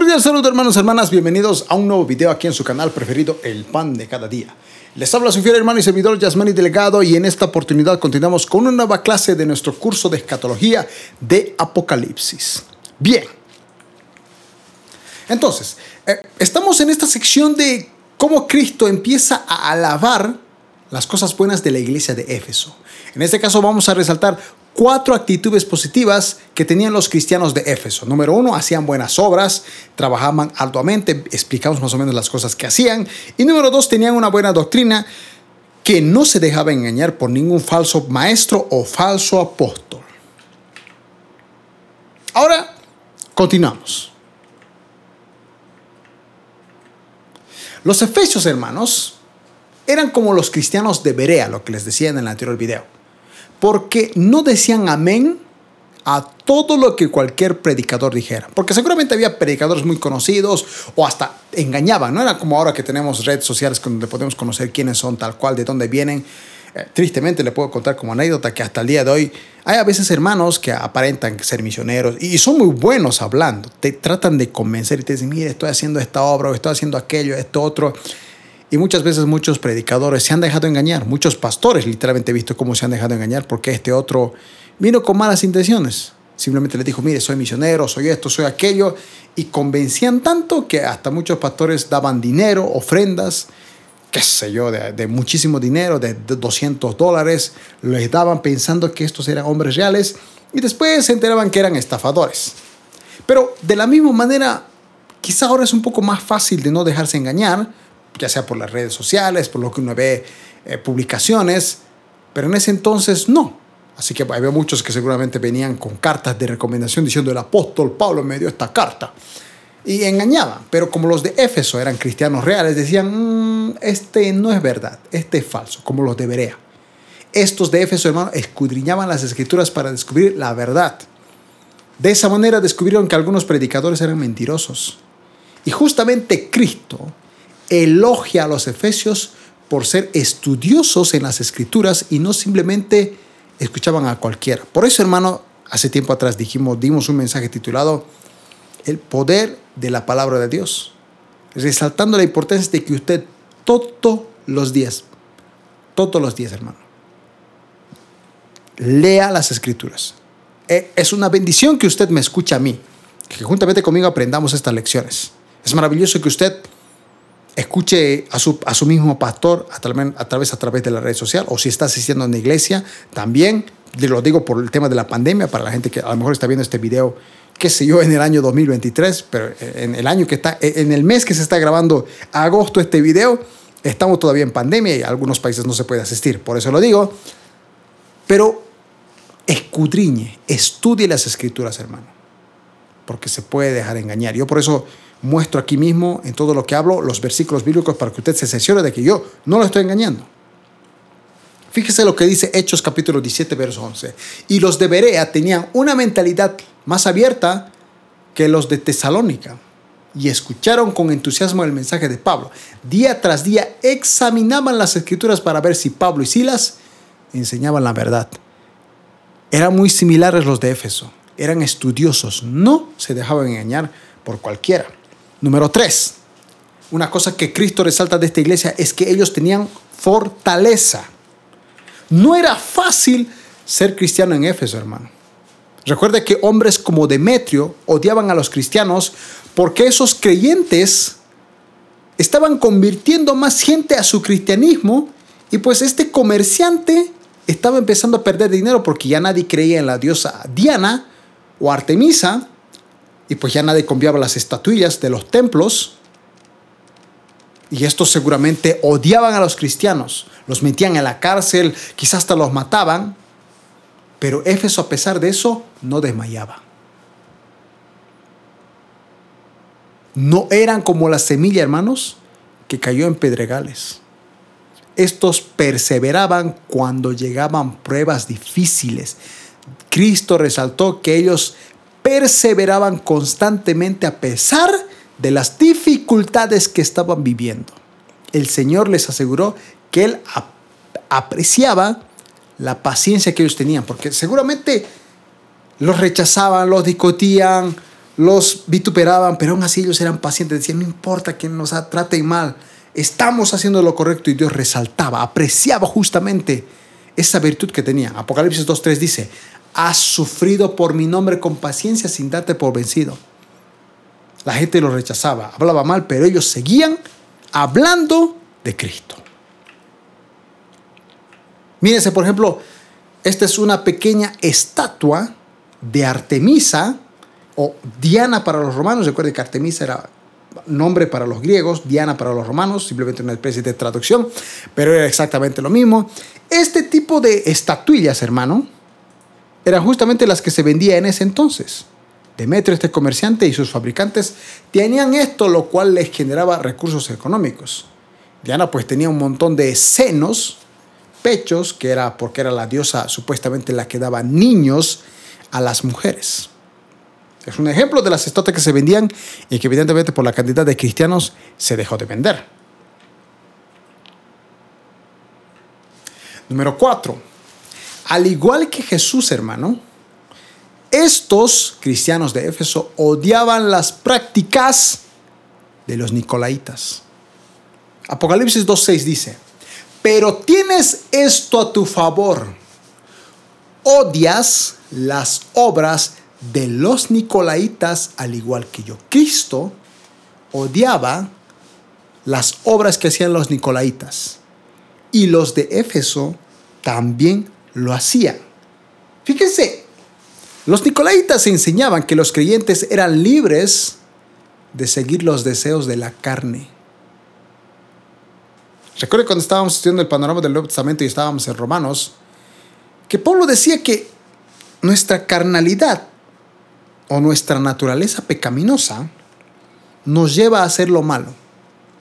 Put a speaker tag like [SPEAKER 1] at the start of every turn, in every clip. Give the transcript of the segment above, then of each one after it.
[SPEAKER 1] Cordial saludo hermanos hermanas, bienvenidos a un nuevo video aquí en su canal preferido, El Pan de Cada Día. Les habla su fiel hermano y servidor Yasmani Delegado y en esta oportunidad continuamos con una nueva clase de nuestro curso de escatología de Apocalipsis. Bien, entonces, eh, estamos en esta sección de cómo Cristo empieza a alabar las cosas buenas de la iglesia de Éfeso. En este caso vamos a resaltar cuatro actitudes positivas que tenían los cristianos de Éfeso. Número uno, hacían buenas obras, trabajaban arduamente, explicamos más o menos las cosas que hacían. Y número dos, tenían una buena doctrina que no se dejaba engañar por ningún falso maestro o falso apóstol. Ahora, continuamos. Los efesios, hermanos, eran como los cristianos de Berea, lo que les decía en el anterior video porque no decían amén a todo lo que cualquier predicador dijera. Porque seguramente había predicadores muy conocidos o hasta engañaban, no era como ahora que tenemos redes sociales donde podemos conocer quiénes son tal cual, de dónde vienen. Eh, tristemente le puedo contar como anécdota que hasta el día de hoy hay a veces hermanos que aparentan ser misioneros y son muy buenos hablando. Te tratan de convencer y te dicen, mire, estoy haciendo esta obra o estoy haciendo aquello, esto otro. Y muchas veces muchos predicadores se han dejado engañar, muchos pastores literalmente he visto cómo se han dejado engañar porque este otro vino con malas intenciones. Simplemente les dijo, mire, soy misionero, soy esto, soy aquello. Y convencían tanto que hasta muchos pastores daban dinero, ofrendas, qué sé yo, de, muchísimo dinero, de, 200 dólares. Les daban pensando que estos eran hombres reales y después se enteraban que eran estafadores. Pero de la misma manera, quizá ahora es un poco más fácil de no dejarse engañar ya sea por las redes sociales, por lo que uno ve eh, publicaciones, pero en ese entonces no. Así que había muchos que seguramente venían con cartas de recomendación diciendo el apóstol Pablo me dio esta carta. Y engañaban, pero como los de Éfeso eran cristianos reales, decían, mm, este no es verdad, este es falso, como los de Berea. Estos de Éfeso, hermano, escudriñaban las escrituras para descubrir la verdad. De esa manera descubrieron que algunos predicadores eran mentirosos. Y justamente Cristo elogia a los efesios por ser estudiosos en las escrituras y no simplemente escuchaban a cualquiera. Por eso, hermano, hace tiempo atrás dijimos, dimos un mensaje titulado El poder de la palabra de Dios, resaltando la importancia de que usted todos los días, todos los días, hermano, lea las escrituras. E, es una bendición que usted me escuche a mí, que juntamente conmigo aprendamos estas lecciones. Es maravilloso que usted escuche a su, a su mismo pastor a, través, a través a través de la red social o si está asistiendo a una iglesia también lo digo por el tema de la pandemia para la gente que a lo mejor está viendo este video qué sé yo en el año 2023 pero en el año que está en el mes que se está grabando agosto este video estamos todavía en pandemia y algunos países no se puede asistir. Por eso lo digo. Pero escudriñe estudie las escrituras hermano porque se puede dejar engañar. Yo por eso muestro aquí mismo, en todo lo que hablo, los versículos bíblicos para que usted se asesore de que yo no lo estoy engañando. Fíjese lo que dice Hechos capítulo 17, verso 11. Y los de Berea tenían una mentalidad más abierta que los de Tesalónica y escucharon con entusiasmo el mensaje de Pablo. Día tras día examinaban las escrituras para ver si Pablo y Silas enseñaban la verdad. Eran muy similares los de Éfeso. Eran estudiosos, no se dejaban engañar por cualquiera. Número tres, una cosa que Cristo resalta de esta iglesia es que ellos tenían fortaleza. No era fácil ser cristiano en Éfeso, hermano. Recuerde que hombres como Demetrio odiaban a los cristianos porque esos creyentes estaban convirtiendo más gente a su cristianismo y pues este comerciante estaba empezando a perder dinero porque ya nadie creía en la diosa Diana o Artemisa y pues ya nadie confiaba las estatuillas de los templos. Y estos seguramente odiaban a los cristianos, los metían en la cárcel, quizás hasta los mataban. Pero Éfeso a pesar de eso no desmayaba. No eran como la semilla, hermanos, que cayó en pedregales. Estos perseveraban cuando llegaban pruebas difíciles. Cristo resaltó que ellos perseveraban constantemente a pesar de las dificultades que estaban viviendo. El Señor les aseguró que Él apreciaba la paciencia que ellos tenían, porque seguramente los rechazaban, los discutían, los vituperaban, pero aún así ellos eran pacientes, decían, no importa que nos traten mal, estamos haciendo lo correcto y Dios resaltaba, apreciaba justamente esa virtud que tenían. Apocalipsis 2.3 dice, has sufrido por mi nombre con paciencia sin darte por vencido. La gente lo rechazaba, hablaba mal, pero ellos seguían hablando de Cristo. Mírense, por ejemplo, esta es una pequeña estatua de Artemisa o Diana para los romanos. Recuerden que Artemisa era nombre para los griegos, Diana para los romanos, simplemente una especie de traducción, pero era exactamente lo mismo. Este tipo de estatuillas, hermano, eran justamente las que se vendían en ese entonces. Demetrio, este comerciante y sus fabricantes tenían esto, lo cual les generaba recursos económicos. Diana pues tenía un montón de senos, pechos, que era porque era la diosa supuestamente la que daba niños a las mujeres. Es un ejemplo de las estatuas que se vendían y que evidentemente por la cantidad de cristianos se dejó de vender. Número 4. Al igual que Jesús, hermano, estos cristianos de Éfeso odiaban las prácticas de los nicolaitas. Apocalipsis 2.6 dice, pero tienes esto a tu favor. Odias las obras de los nicolaitas al igual que yo. Cristo odiaba las obras que hacían los nicolaitas y los de Éfeso también lo hacían. Fíjense, los nicolaitas enseñaban que los creyentes eran libres de seguir los deseos de la carne. Recuerdo cuando estábamos estudiando el panorama del Nuevo Testamento y estábamos en Romanos, que Pablo decía que nuestra carnalidad o nuestra naturaleza pecaminosa nos lleva a hacer lo malo.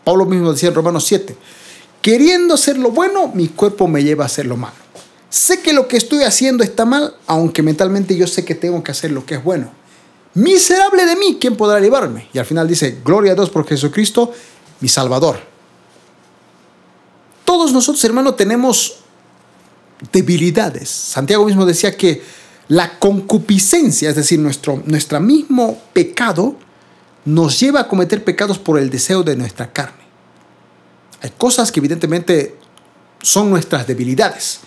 [SPEAKER 1] Pablo mismo decía en Romanos 7, queriendo hacer lo bueno, mi cuerpo me lleva a hacer lo malo. Sé que lo que estoy haciendo está mal, aunque mentalmente yo sé que tengo que hacer lo que es bueno. Miserable de mí, ¿quién podrá llevarme? Y al final dice, gloria a Dios por Jesucristo, mi Salvador. Todos nosotros, hermano, tenemos debilidades. Santiago mismo decía que la concupiscencia, es decir, nuestro, nuestro mismo pecado, nos lleva a cometer pecados por el deseo de nuestra carne. Hay cosas que evidentemente son nuestras debilidades.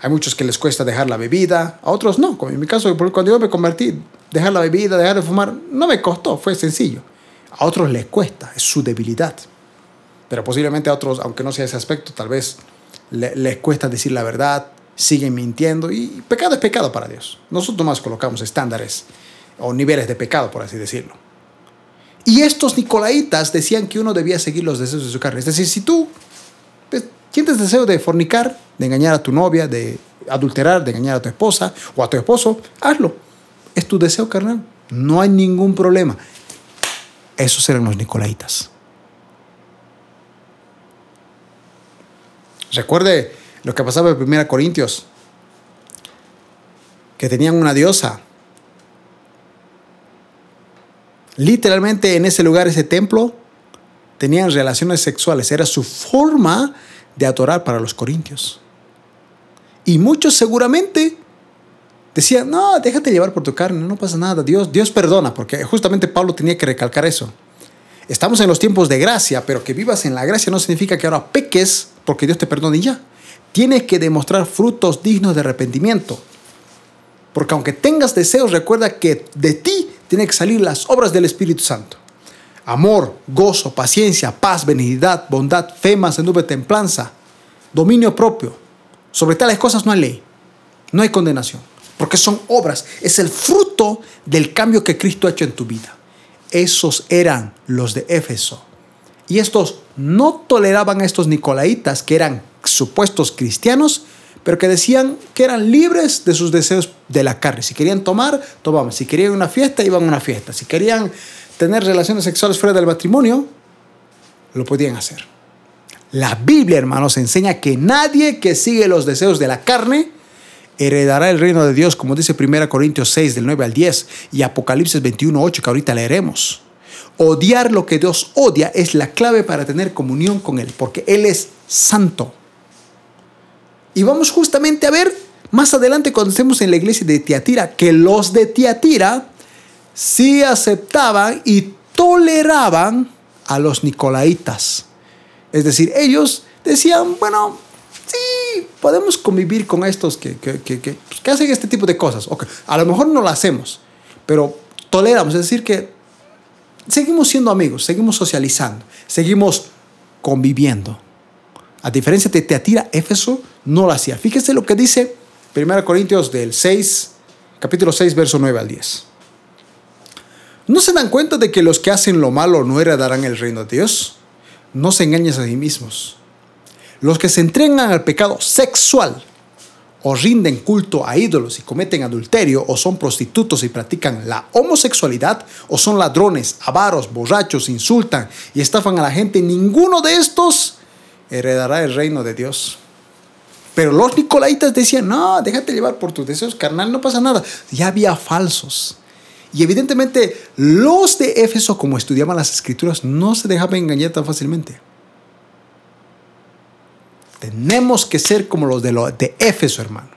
[SPEAKER 1] Hay muchos que les cuesta dejar la bebida, a otros no. Como en mi caso, cuando yo me convertí, dejar la bebida, dejar de fumar, no me costó, fue sencillo. A otros les cuesta, es su debilidad. Pero posiblemente a otros, aunque no sea ese aspecto, tal vez les cuesta decir la verdad, siguen mintiendo y pecado es pecado para Dios. Nosotros más colocamos estándares o niveles de pecado, por así decirlo. Y estos nicolaitas decían que uno debía seguir los deseos de su carne. Es decir, si tú sientes deseo de fornicar, de engañar a tu novia, de adulterar, de engañar a tu esposa o a tu esposo, hazlo. Es tu deseo carnal. No hay ningún problema. Esos eran los nicolaitas. Recuerde lo que pasaba en 1 Corintios, que tenían una diosa. Literalmente en ese lugar, ese templo, tenían relaciones sexuales. Era su forma de adorar para los corintios. Y muchos seguramente decían, no, déjate llevar por tu carne, no pasa nada, Dios, Dios perdona, porque justamente Pablo tenía que recalcar eso. Estamos en los tiempos de gracia, pero que vivas en la gracia no significa que ahora peques porque Dios te perdone ya. Tienes que demostrar frutos dignos de arrepentimiento. Porque aunque tengas deseos, recuerda que de ti tienen que salir las obras del Espíritu Santo. Amor, gozo, paciencia, paz, benignidad, bondad, fe, mansedumbre, templanza, dominio propio. Sobre tales cosas no hay ley, no hay condenación, porque son obras, es el fruto del cambio que Cristo ha hecho en tu vida. Esos eran los de Éfeso. Y estos no toleraban a estos nicolaitas que eran supuestos cristianos, pero que decían que eran libres de sus deseos de la carne. Si querían tomar, tomaban. Si querían una fiesta, iban a una fiesta. Si querían tener relaciones sexuales fuera del matrimonio, lo podían hacer. La Biblia, hermanos, enseña que nadie que sigue los deseos de la carne heredará el reino de Dios, como dice 1 Corintios 6, del 9 al 10, y Apocalipsis 21, 8, que ahorita leeremos. Odiar lo que Dios odia es la clave para tener comunión con Él, porque Él es santo. Y vamos justamente a ver más adelante cuando estemos en la iglesia de Tiatira que los de Tiatira sí aceptaban y toleraban a los nicolaitas. Es decir, ellos decían, bueno, sí, podemos convivir con estos que, que, que, que, pues, hacen este tipo de cosas. Okay. A lo mejor no lo hacemos, pero toleramos, es decir, que seguimos siendo amigos, seguimos socializando, seguimos conviviendo. A diferencia de Teatira, Éfeso no lo hacía. Fíjese lo que dice 1 Corintios del 6, capítulo 6, verso 9 al 10. ¿No se dan cuenta de que los que hacen lo malo no heredarán el reino de Dios? No se engañen a sí mismos. Los que se entregan al pecado sexual o rinden culto a ídolos y cometen adulterio o son prostitutos y practican la homosexualidad o son ladrones, avaros, borrachos, insultan y estafan a la gente, ninguno de estos heredará el reino de Dios. Pero los nicolaitas decían, no, déjate llevar por tus deseos carnal, no pasa nada. Ya había falsos. Y evidentemente los de Éfeso, como estudiaban las escrituras, no se dejaban engañar tan fácilmente. Tenemos que ser como los de, de Éfeso, hermano.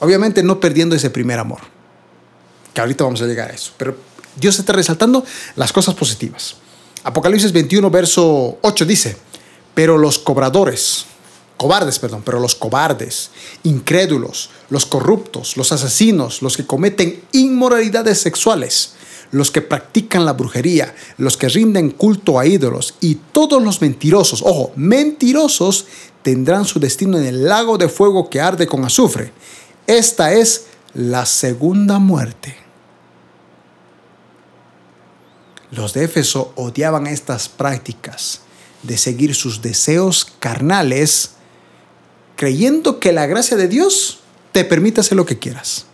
[SPEAKER 1] Obviamente no perdiendo ese primer amor. Que ahorita vamos a llegar a eso. Pero Dios está resaltando las cosas positivas. Apocalipsis 21, verso 8 dice, pero los cobradores, cobardes, perdón, pero los cobardes, incrédulos, los corruptos, los asesinos, los que cometen inmoralidades sexuales, los que practican la brujería, los que rinden culto a ídolos y todos los mentirosos, ojo, mentirosos, tendrán su destino en el lago de fuego que arde con azufre. Esta es la segunda muerte. Los de Éfeso odiaban estas prácticas de seguir sus deseos carnales creyendo que la gracia de Dios te permite hacer lo que quieras.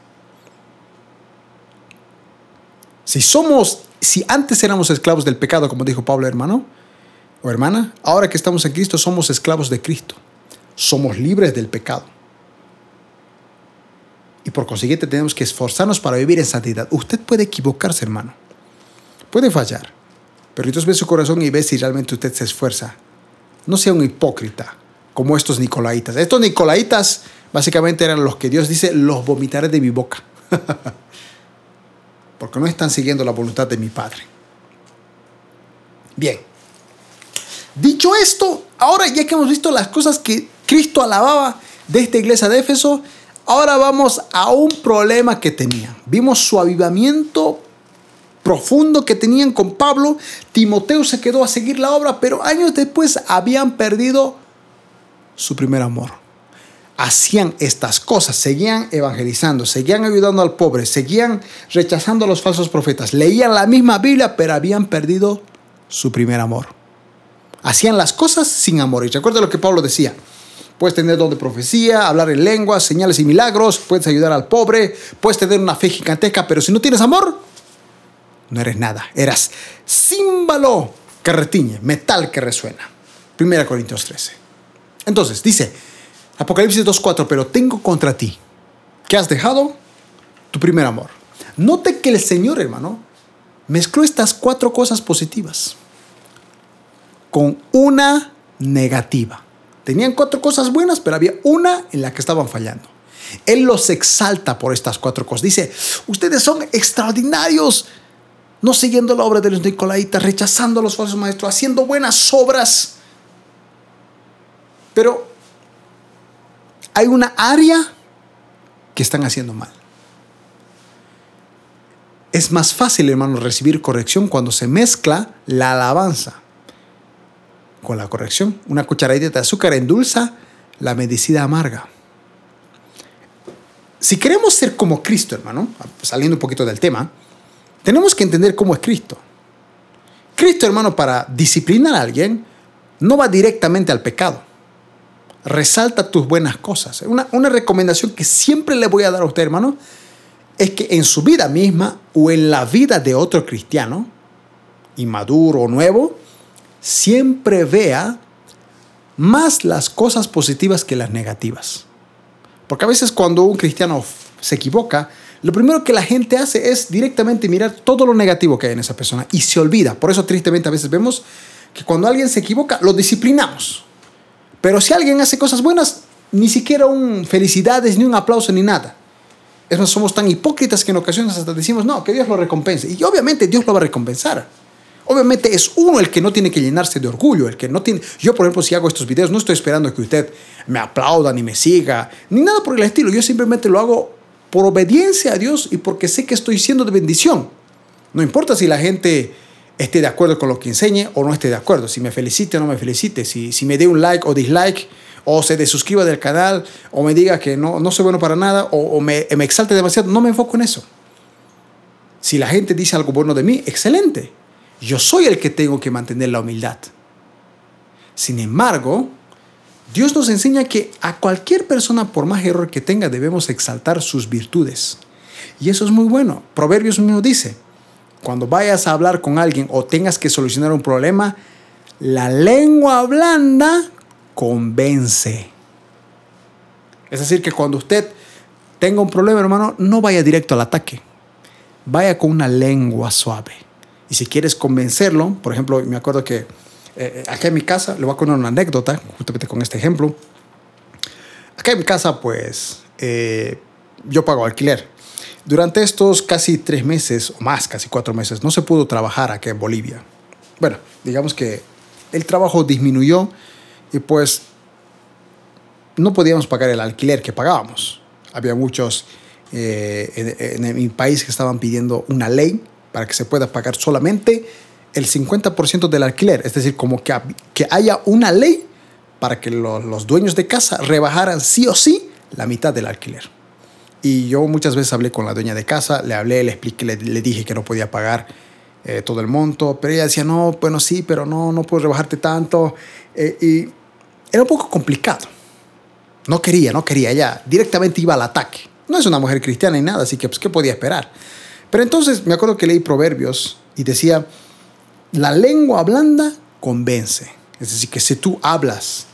[SPEAKER 1] Si somos, si antes éramos esclavos del pecado, como dijo Pablo hermano o hermana, ahora que estamos en Cristo somos esclavos de Cristo. Somos libres del pecado. Y por consiguiente tenemos que esforzarnos para vivir en santidad. Usted puede equivocarse, hermano. Puede fallar. Pero entonces ve su corazón y ve si realmente usted se esfuerza. No sea un hipócrita como estos nicolaitas. Estos nicolaitas básicamente eran los que Dios dice, los vomitaré de mi boca. Porque no están siguiendo la voluntad de mi Padre. Bien. Dicho esto, ahora ya que hemos visto las cosas que Cristo alababa de esta iglesia de Éfeso, ahora vamos a un problema que tenían. Vimos su avivamiento profundo que tenían con Pablo. Timoteo se quedó a seguir la obra, pero años después habían perdido su primer amor. Hacían estas cosas, seguían evangelizando, seguían ayudando al pobre, seguían rechazando a los falsos profetas, leían la misma Biblia, pero habían perdido su primer amor. Hacían las cosas sin amor. Y recuerda lo que Pablo decía. Puedes tener don de profecía, hablar en lenguas, señales y milagros, puedes ayudar al pobre, puedes tener una fe gigantesca, pero si no tienes amor, no eres nada. Eras címbalo que retiñe, metal que resuena. 1 Corintios 13. Entonces, dice Apocalipsis 2.4, pero tengo contra ti que has dejado tu primer amor. Note que el Señor, hermano, mezcló estas cuatro cosas positivas con una negativa. Tenían cuatro cosas buenas, pero había una en la que estaban fallando. Él los exalta por estas cuatro cosas. Dice, ustedes son extraordinarios, no siguiendo la obra de los Nicolaitas, rechazando a los falsos maestros, haciendo buenas obras pero hay una área que están haciendo mal. Es más fácil, hermano, recibir corrección cuando se mezcla la alabanza con la corrección. Una cucharadita de azúcar endulza la medicina amarga. Si queremos ser como Cristo, hermano, saliendo un poquito del tema, tenemos que entender cómo es Cristo. Cristo, hermano, para disciplinar a alguien, no va directamente al pecado resalta tus buenas cosas. Una, una recomendación que siempre le voy a dar a usted, hermano, es que en su vida misma o en la vida de otro cristiano, inmaduro o nuevo, siempre vea más las cosas positivas que las negativas. Porque a veces cuando un cristiano se equivoca, lo primero que la gente hace es directamente mirar todo lo negativo que hay en esa persona y se olvida. Por eso tristemente a veces vemos que cuando alguien se equivoca, lo disciplinamos. Pero si alguien hace cosas buenas, ni siquiera un felicidades, ni un aplauso, ni nada. Es más, somos tan hipócritas que en ocasiones hasta decimos, no, que Dios lo recompense. Y obviamente Dios lo va a recompensar. Obviamente es uno el que no tiene que llenarse de orgullo, el que no tiene... Yo, por ejemplo, si hago estos videos, no estoy esperando que usted me aplauda, ni me siga, ni nada por el estilo. Yo simplemente lo hago por obediencia a Dios y porque sé que estoy siendo de bendición. No importa si la gente esté de acuerdo con lo que enseñe o no esté de acuerdo, si me felicite o no me felicite, si, si me dé un like o dislike, o se desuscriba del canal, o me diga que no, no soy bueno para nada, o, me, exalte demasiado, no me enfoco en eso. Si la gente dice algo bueno de mí, excelente. Yo soy el que tengo que mantener la humildad. Sin embargo, Dios nos enseña que a cualquier persona, por más error que tenga, debemos exaltar sus virtudes. Y eso es muy bueno. Proverbios mismo dice, cuando vayas a hablar con alguien o tengas que solucionar un problema, la lengua blanda convence. Es decir, que cuando usted tenga un problema, hermano, no vaya directo al ataque. Vaya con una lengua suave. Y si quieres convencerlo, por ejemplo, me acuerdo que eh, acá en mi casa, le voy a contar una anécdota, justamente con este ejemplo. Acá en mi casa, pues, eh, yo pago alquiler. Durante estos casi tres meses, o más, casi cuatro meses, no se pudo trabajar acá en Bolivia. Bueno, digamos que el trabajo disminuyó y pues no podíamos pagar el alquiler que pagábamos. Había muchos eh, en, en mi país que estaban pidiendo una ley para que se pueda pagar solamente el 50% del alquiler. Es decir, como que, que haya una ley para que los dueños de casa rebajaran sí o sí la mitad del alquiler. Y yo muchas veces hablé con la dueña de casa, le hablé, le expliqué, le, dije que no podía pagar eh, todo el monto, pero ella decía, no, bueno, sí, pero no, no puedo rebajarte tanto. Eh, y era un poco complicado. No quería, no quería, ella directamente iba al ataque. No es una mujer cristiana ni nada, así que, pues, ¿qué podía esperar? Pero entonces me acuerdo que leí Proverbios y decía, la lengua blanda convence. Es decir, que si tú hablas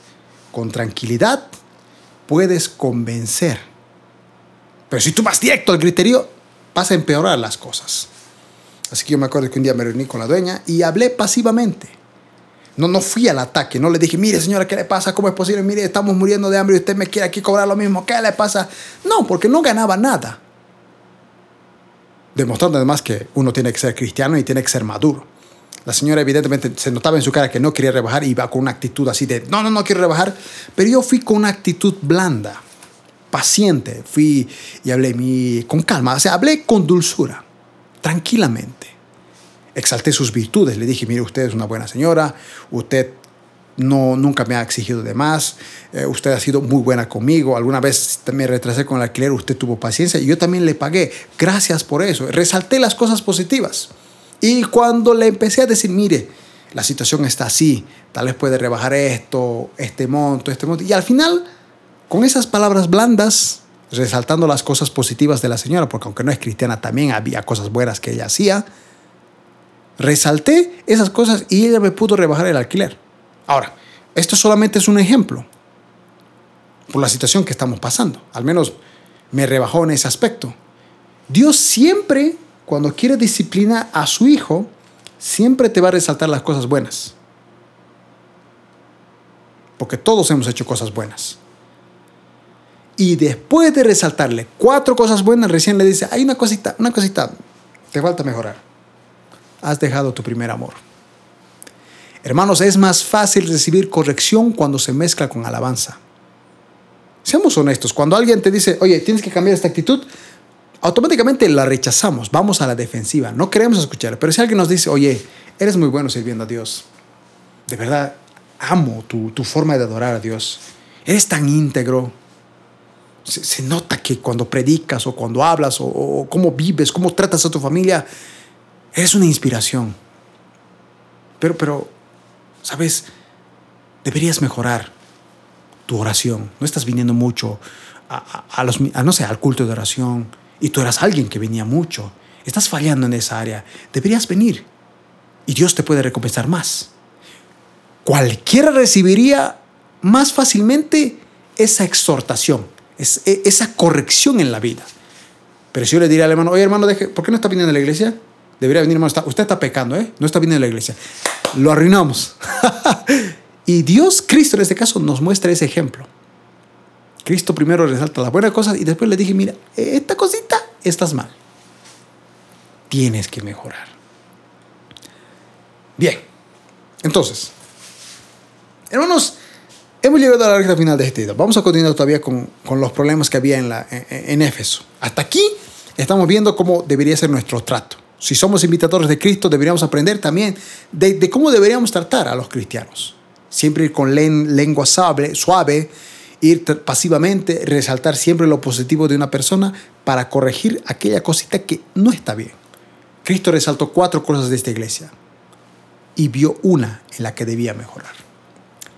[SPEAKER 1] con tranquilidad, puedes convencer. Pero si tú vas directo al criterio, vas a empeorar las cosas. Así que yo me acuerdo que un día me reuní con la dueña y hablé pasivamente. No, no fui al ataque, no le dije, mire señora, ¿qué le pasa? ¿Cómo es posible? Mire, estamos muriendo de hambre y usted me quiere aquí cobrar lo mismo, ¿qué le pasa? No, porque no ganaba nada demostrando además que uno tiene que ser cristiano y tiene que ser maduro. La señora evidentemente se notaba en su cara que no quería rebajar y iba con una actitud así de, no, no, no quiero rebajar, pero yo fui con una actitud blanda, paciente, fui y hablé mi, con calma, o sea, hablé con dulzura, tranquilamente. Exalté sus virtudes, le dije, mire, usted es una buena señora, usted no, nunca me ha exigido de más, eh, usted ha sido muy buena conmigo, alguna vez me retrasé con el alquiler, usted tuvo paciencia y yo también le pagué, gracias por eso, resalté las cosas positivas. Y cuando le empecé a decir, mire, la situación está así, tal vez puede rebajar esto, este monto, este monto, y al final, con esas palabras blandas, resaltando las cosas positivas de la señora, porque aunque no es cristiana, también había cosas buenas que ella hacía, resalté esas cosas y ella me pudo rebajar el alquiler. Ahora, esto solamente es un ejemplo por la situación que estamos pasando. Al menos me rebajó en ese aspecto. Dios siempre, cuando quiere disciplinar a su hijo, siempre te va a resaltar las cosas buenas. Porque todos hemos hecho cosas buenas. Y después de resaltarle cuatro cosas buenas, recién le dice, hay una cosita, una cosita, te falta mejorar. Has dejado tu primer amor. Hermanos, es más fácil recibir corrección cuando se mezcla con alabanza. Seamos honestos, cuando alguien te dice, oye, tienes que cambiar esta actitud, automáticamente la rechazamos, vamos a la defensiva, no queremos escuchar. Pero si alguien nos dice, oye, eres muy bueno sirviendo a Dios, de verdad, amo tu, forma de adorar a Dios, eres tan íntegro, se, nota que cuando predicas o cuando hablas o, cómo vives, cómo tratas a tu familia, eres una inspiración. Pero, pero ¿sabes? Deberías mejorar tu oración. No estás viniendo mucho a, los, no sé, al culto de oración y tú eras alguien que venía mucho. Estás fallando en esa área. Deberías venir y Dios te puede recompensar más. Cualquiera recibiría más fácilmente esa exhortación, e, esa corrección en la vida. Pero si yo le diría al hermano, oye hermano, deje, ¿por qué no está viniendo a la iglesia? Debería venir, hermano. usted está pecando, ¿eh? No está viniendo a la iglesia lo arruinamos. y Dios, Cristo en este caso, nos muestra ese ejemplo. Cristo primero resalta las buenas cosas y después le dije, mira, esta cosita estás mal. Tienes que mejorar. Bien, entonces, hermanos, hemos llegado a la recta final de este video. Vamos a continuar todavía con, con los problemas que había en, la, en, Éfeso. Hasta aquí estamos viendo cómo debería ser nuestro trato. Si somos imitadores de Cristo, deberíamos aprender también de, de cómo deberíamos tratar a los cristianos. Siempre ir con lengua suave, suave, ir pasivamente, resaltar siempre lo positivo de una persona para corregir aquella cosita que no está bien. Cristo resaltó cuatro cosas de esta iglesia y vio una en la que debía mejorar.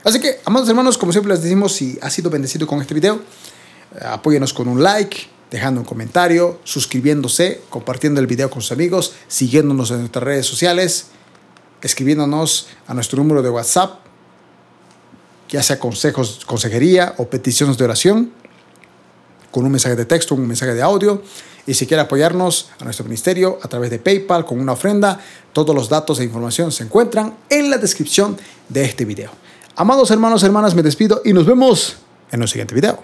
[SPEAKER 1] Así que, amados hermanos, como siempre les decimos, si ha sido bendecido con este video, eh, apóyenos con un like, dejando un comentario, suscribiéndose, compartiendo el video con sus amigos, siguiéndonos en nuestras redes sociales, escribiéndonos a nuestro número de WhatsApp, ya sea consejos, consejería o peticiones de oración, con un mensaje de texto, un mensaje de audio. Y si quiere apoyarnos a nuestro ministerio a través de PayPal con una ofrenda, todos los datos e información se encuentran en la descripción de este video. Amados hermanos, hermanas, me despido y nos vemos en el siguiente video.